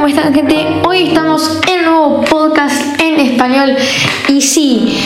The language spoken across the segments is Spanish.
¿cómo están gente? Hoy estamos en un nuevo podcast en español y sí,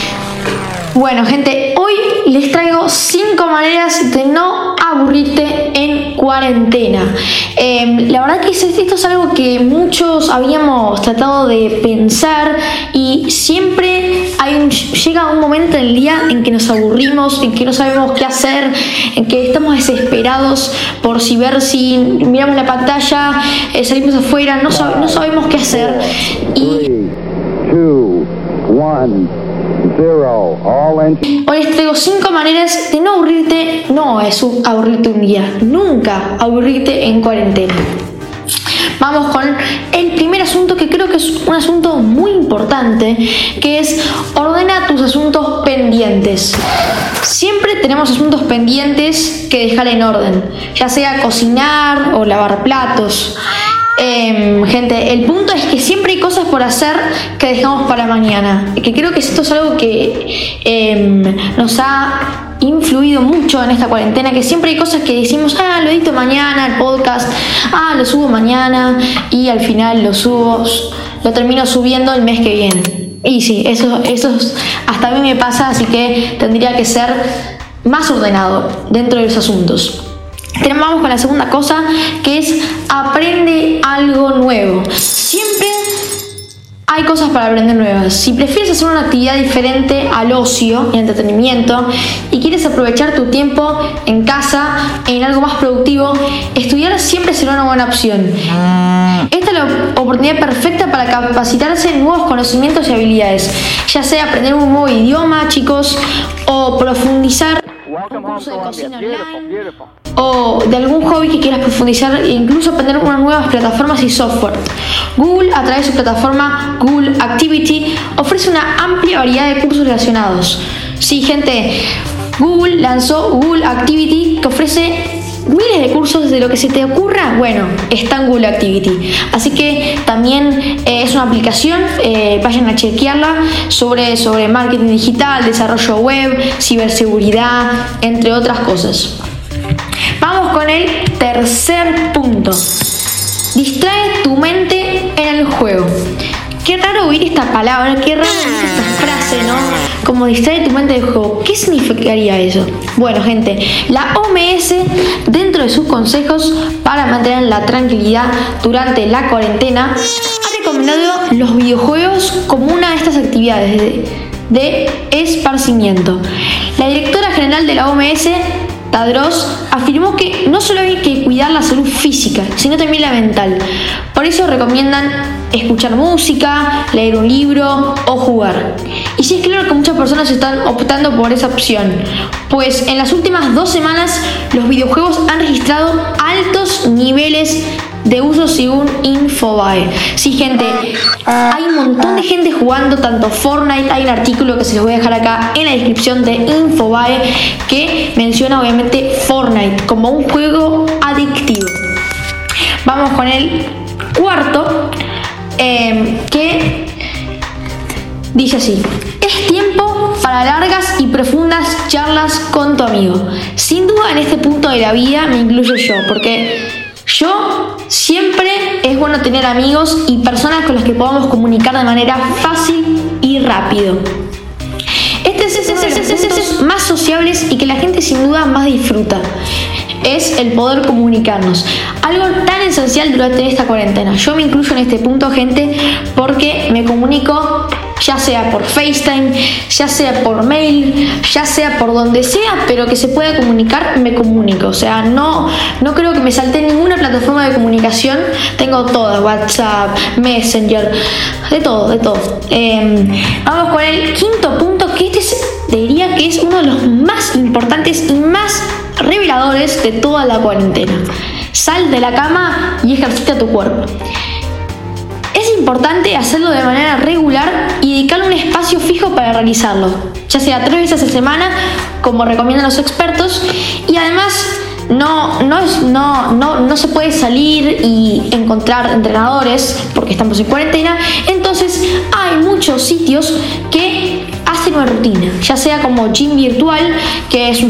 bueno gente, hoy les traigo 5 maneras de no aburrirte en cuarentena. Em, la verdad que esto es algo que muchos habíamos tratado de pensar y siempre hay un, llega un momento en el día en que nos aburrimos, en que no sabemos qué hacer, en que estamos desesperados por si ver si miramos la pantalla, eh, salimos afuera, no, sabemos qué hacer. Hoy les traigo 5 maneras de no aburrirte. No es aburrirte un día, nunca aburrirte en cuarentena. Vamos con el primer asunto que creo que es un asunto muy importante, que es ordena tus asuntos pendientes. Siempre tenemos asuntos pendientes que dejar en orden, ya sea cocinar o lavar platos. Em, gente, el punto es que siempre hay cosas por hacer que dejamos para mañana. Que creo que esto es algo que em, nos ha influido mucho en esta cuarentena, que siempre hay cosas que decimos, ah, lo edito mañana, el podcast, ah, lo subo mañana, y al final lo subo, lo termino subiendo el mes que viene. Y sí, eso, eso hasta a mí me pasa, así que tendría que ser más ordenado dentro de los asuntos. Vamos con la segunda cosa, que es aprende algo nuevo. Siempre hay cosas para aprender nuevas. Si prefieres hacer una actividad diferente al ocio y entretenimiento y quieres aprovechar tu tiempo en casa en algo más productivo, estudiar siempre será una buena opción. Esta es la oportunidad perfecta para capacitarse en nuevos conocimientos y habilidades, ya sea aprender un nuevo idioma, chicos, o profundizar un de cocina online o de algún hobby que quieras profundizar e incluso aprender unas nuevas plataformas y software. Google, a través de su plataforma Google Activity, ofrece una amplia variedad de cursos relacionados. Sí, gente, Google lanzó Google Activity que ofrece miles de cursos de lo que se te ocurra, bueno, está en Google Activity. Así que también eh, es una aplicación, eh, vayan a chequearla sobre, sobre marketing digital, desarrollo web, ciberseguridad, entre otras cosas. Vamos con el tercer punto. Distrae tu mente en el juego. Oír esta palabra, qué raro esta frase, ¿no? Como distrae tu mente del juego. ¿Qué significaría eso? Bueno, gente, la OMS, dentro de sus consejos para mantener la tranquilidad durante la cuarentena, ha recomendado los videojuegos como una de estas actividades de, de esparcimiento. La directora general de la OMS Tadros afirmó que no solo hay que cuidar la salud física, sino también la mental. Por eso recomiendan escuchar música, leer un libro o jugar. Y sí es claro que muchas personas están optando por esa opción, pues en las últimas dos semanas los videojuegos han registrado altos niveles de uso según Infobae. Sí, gente, hay un montón de gente jugando tanto Fortnite. Hay un artículo que se los voy a dejar acá en la descripción de Infobae que menciona obviamente Fortnite como un juego adictivo. Vamos con el cuarto, em, que dice así. Es tiempo para largas y profundas charlas con tu amigo. Sin duda en este punto de la vida me incluyo yo, porque yo siempre es bueno tener amigos y personas con las que podamos comunicar de manera fácil y rápido. Este es, uno de los más sociables y que la gente sin duda más disfruta. Es el poder comunicarnos. Algo tan esencial durante esta cuarentena. Yo me incluyo en este punto, gente, porque me comunico ya sea por FaceTime, ya sea por mail, ya sea por donde sea, pero que se pueda comunicar, me comunico. O sea, no, no creo que me salte ninguna plataforma de comunicación. Tengo todas, WhatsApp, Messenger, de todo, de todo. Em, vamos con el quinto punto, que este diría que es uno de los más importantes y más reveladores de toda la cuarentena. Sal de la cama y ejercita tu cuerpo. Es importante hacerlo de manera regular y dedicarle un espacio fijo para realizarlo, ya sea tres veces a semana, como recomiendan los expertos, y además no, no, no, no, no se puede salir y encontrar entrenadores porque estamos en cuarentena, entonces hay muchos sitios que rutina, ya sea como Gym Virtual, que es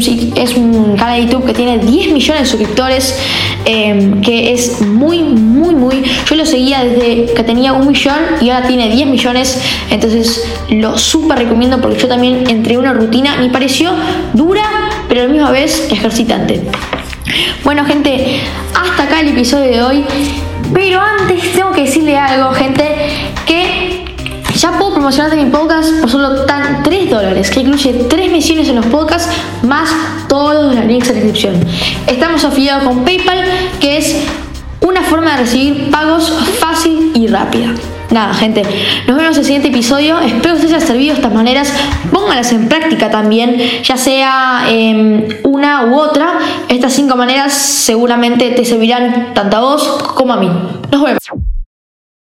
un, canal de YouTube que tiene 10 millones de suscriptores, em, que es muy, muy, muy... Yo lo seguía desde que tenía un millón y ahora tiene 10 millones, entonces lo súper recomiendo porque yo también entré una rutina, me pareció dura, pero a la misma vez ejercitante. Bueno gente, hasta acá el episodio de hoy. Pero antes tengo que decirle algo, gente, puedo promocionar mi podcast por solo tan 3 dólares, que incluye 3 misiones en los podcasts más todos los links en la descripción. Estamos afiliados con PayPal, que es una forma de recibir pagos fácil y rápida. Nada, gente, nos vemos en el siguiente episodio. Espero que os haya servido de estas maneras. Pónganlas en práctica también, ya sea em, una u otra. Estas cinco maneras seguramente te servirán tanto a vos como a mí. Nos vemos.